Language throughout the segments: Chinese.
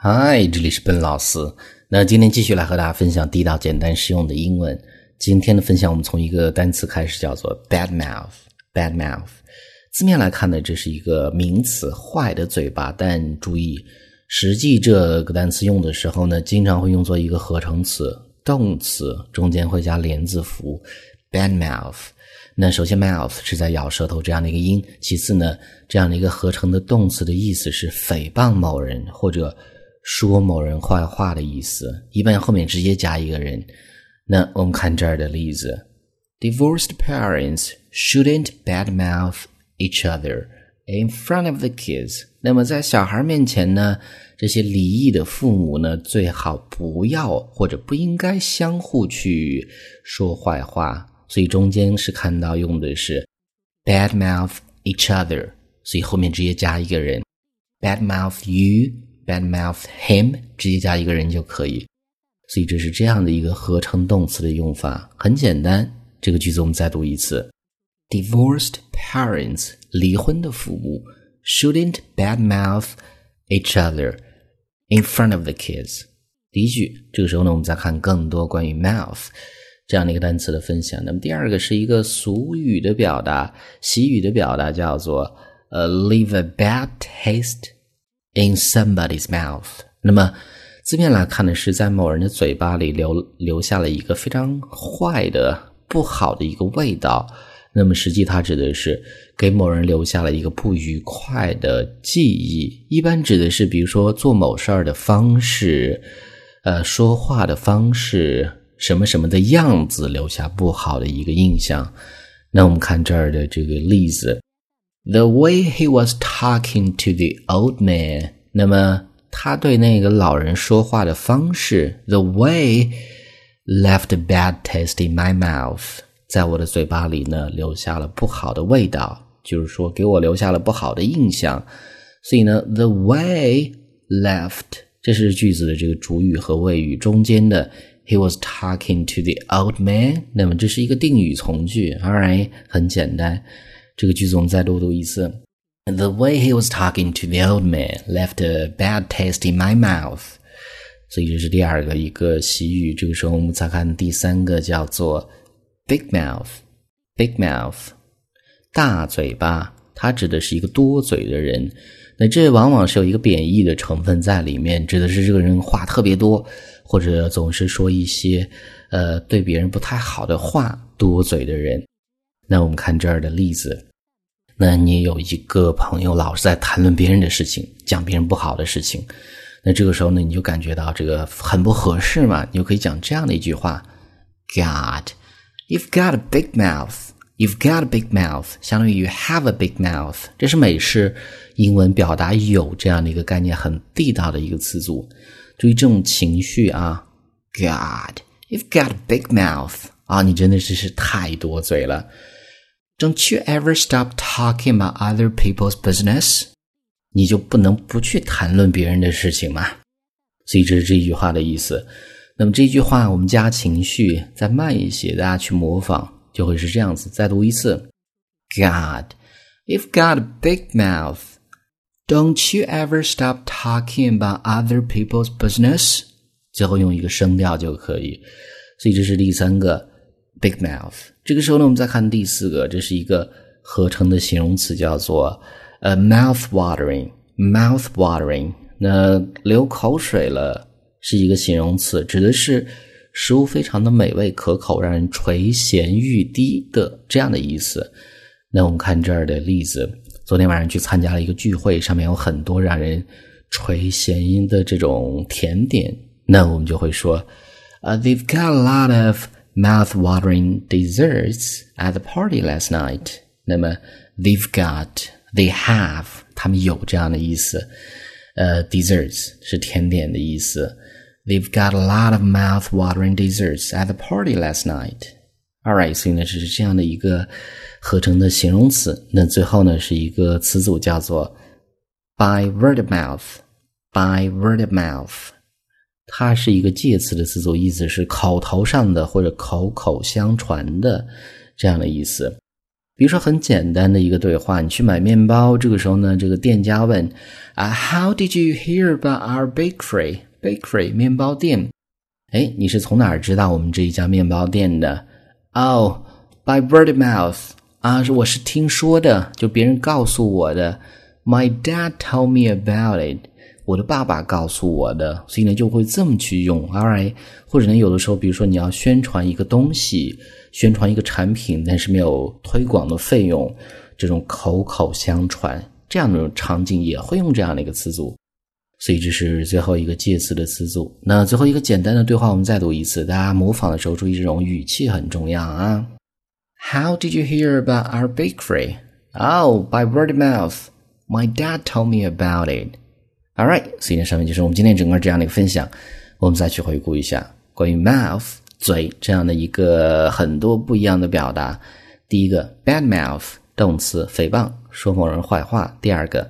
嗨，这里是笨老师。那今天继续来和大家分享地道、简单、实用的英文。今天的分享，我们从一个单词开始，叫做 bad mouth。bad mouth 字面来看呢，这是一个名词，坏的嘴巴。但注意，实际这个单词用的时候呢，经常会用作一个合成词，动词中间会加连字符。bad mouth。那首先，mouth 是在咬舌头这样的一个音。其次呢，这样的一个合成的动词的意思是诽谤某人或者。说某人坏话的意思，一般后面直接加一个人。那我们看这儿的例子：Divorced parents shouldn't badmouth each other in front of the kids。那么在小孩面前呢，这些离异的父母呢，最好不要或者不应该相互去说坏话。所以中间是看到用的是 badmouth each other，所以后面直接加一个人，badmouth you。Badmouth him 直接加一个人就可以，所以这是这样的一个合成动词的用法，很简单。这个句子我们再读一次：Divorced parents 离婚的父母 shouldn't badmouth each other in front of the kids。第一句，这个时候呢，我们再看更多关于 mouth 这样的一个单词的分享。那么第二个是一个俗语的表达，习语的表达，叫做呃 leave a bad taste。In somebody's mouth，那么字面来看呢，是在某人的嘴巴里留留下了一个非常坏的、不好的一个味道。那么实际它指的是给某人留下了一个不愉快的记忆，一般指的是比如说做某事儿的方式，呃，说话的方式，什么什么的样子，留下不好的一个印象。那我们看这儿的这个例子。The way he was talking to the old man，那么他对那个老人说话的方式，the way left a bad taste in my mouth，在我的嘴巴里呢留下了不好的味道，就是说给我留下了不好的印象。所以呢，the way left，这是句子的这个主语和谓语中间的 he was talking to the old man，那么这是一个定语从句，all right，很简单。 这个句子我们再多读一次。The way he was talking to the old man left a bad taste in my mouth。所以这是第二个一个习语。这个时候我们再看第三个，叫做 big mouth。big mouth，大嘴巴，它指的是一个多嘴的人。那这往往是有一个贬义的成分在里面，指的是这个人话特别多，或者总是说一些呃对别人不太好的话，多嘴的人。那我们看这儿的例子。那你有一个朋友老是在谈论别人的事情，讲别人不好的事情，那这个时候呢，你就感觉到这个很不合适嘛？你就可以讲这样的一句话：God, you've got a big mouth. You've got a big mouth，相当于 have a big mouth。这是美式英文表达有这样的一个概念，很地道的一个词组。注意这种情绪啊，God, you've got a big mouth 啊，你真的是是太多嘴了。Don't you ever stop talking about other people's business？你就不能不去谈论别人的事情吗？所以这是这句话的意思。那么这句话我们加情绪再慢一些，大家去模仿就会是这样子。再读一次：God, you've got a big mouth. Don't you ever stop talking about other people's business？最后用一个声调就可以。所以这是第三个。Big mouth。这个时候呢，我们再看第四个，这是一个合成的形容词，叫做呃 mouth watering。mouth watering，那流口水了是一个形容词，指的是食物非常的美味可口，让人垂涎欲滴的这样的意思。那我们看这儿的例子，昨天晚上去参加了一个聚会，上面有很多让人垂涎的这种甜点，那我们就会说，呃，they've got a lot of mouth-watering desserts at the party last night。那么 they've got they have 他们有这样的意思。呃，desserts 是甜点的意思。They've got a lot of mouth-watering desserts at the party last night. Alright，所以呢，这是这样的一个合成的形容词。那最后呢，是一个词组叫做 by word of mouth。by word of mouth。 它是一个介词的词组，意思是口头上的或者口口相传的这样的意思。比如说很简单的一个对话，你去买面包，这个时候呢，这个店家问啊，How did you hear about our bakery? Bakery 面包店，哎，你是从哪儿知道我们这一家面包店的？Oh, by word of mouth 啊，是我是听说的，就别人告诉我的。My dad told me about it，我的爸爸告诉我的，所以呢就会这么去用，alright，或者呢有的时候，比如说你要宣传一个东西。宣传一个产品，但是没有推广的费用，这种口口相传这样的场景也会用这样的一个词组，所以这是最后一个介词的词组。那最后一个简单的对话，我们再读一次，大家模仿的时候注意这种语气很重要啊。How did you hear about our bakery? Oh, by word of mouth. My dad told me about it. All right，所以呢，上面就是我们今天整个这样的一个分享。我们再去回顾一下关于 mouth。嘴这样的一个很多不一样的表达。第一个，bad mouth 动词，诽谤，说某人坏话。第二个，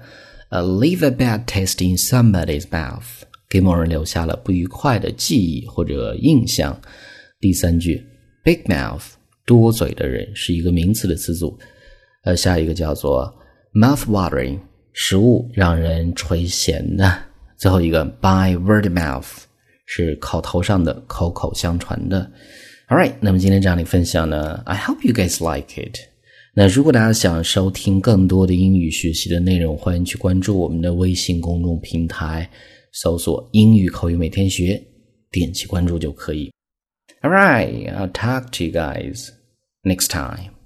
呃，leave a bad taste in somebody's mouth，给某人留下了不愉快的记忆或者印象。第三句，big mouth 多嘴的人是一个名词的词组。呃，下一个叫做 mouth watering 食物让人垂涎的。最后一个，by word of mouth。是口头上的、口口相传的。All right，那么今天这样的分享呢，I hope you guys like it。那如果大家想收听更多的英语学习的内容，欢迎去关注我们的微信公众平台，搜索“英语口语每天学”，点击关注就可以。All right，I'll talk to you guys next time.